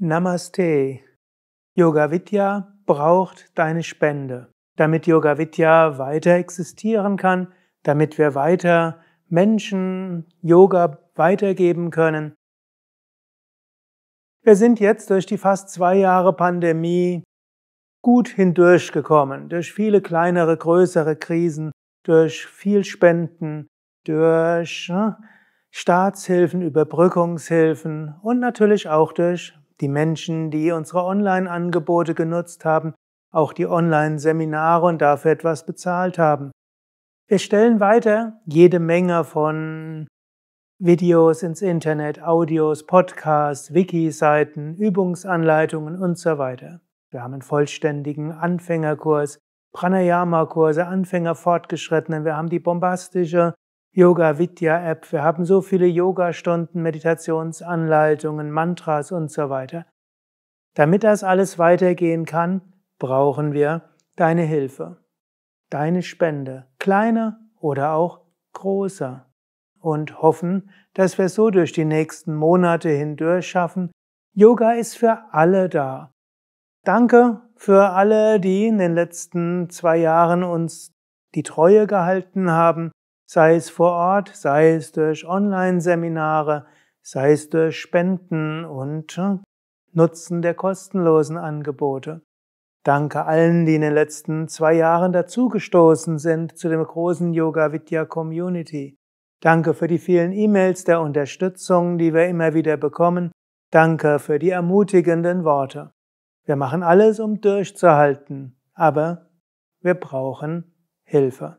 Namaste. Yoga Vidya braucht deine Spende, damit Yoga Vidya weiter existieren kann, damit wir weiter Menschen Yoga weitergeben können. Wir sind jetzt durch die fast zwei Jahre Pandemie gut hindurchgekommen, durch viele kleinere, größere Krisen, durch viel Spenden, durch ne, Staatshilfen, Überbrückungshilfen und natürlich auch durch die Menschen, die unsere Online-Angebote genutzt haben, auch die Online-Seminare und dafür etwas bezahlt haben. Wir stellen weiter jede Menge von Videos ins Internet, Audios, Podcasts, Wiki-Seiten, Übungsanleitungen und so weiter. Wir haben einen vollständigen Anfängerkurs, Pranayama-Kurse, Anfänger fortgeschrittenen. Wir haben die bombastische Yoga Vidya App. Wir haben so viele Yoga-Stunden, Meditationsanleitungen, Mantras und so weiter. Damit das alles weitergehen kann, brauchen wir deine Hilfe, deine Spende, kleiner oder auch großer. Und hoffen, dass wir so durch die nächsten Monate hindurch schaffen. Yoga ist für alle da. Danke für alle, die in den letzten zwei Jahren uns die Treue gehalten haben, sei es vor Ort, sei es durch Online-Seminare, sei es durch Spenden und äh, Nutzen der kostenlosen Angebote. Danke allen, die in den letzten zwei Jahren dazugestoßen sind zu dem großen Yoga Vidya Community. Danke für die vielen E-Mails der Unterstützung, die wir immer wieder bekommen. Danke für die ermutigenden Worte. Wir machen alles, um durchzuhalten, aber wir brauchen Hilfe.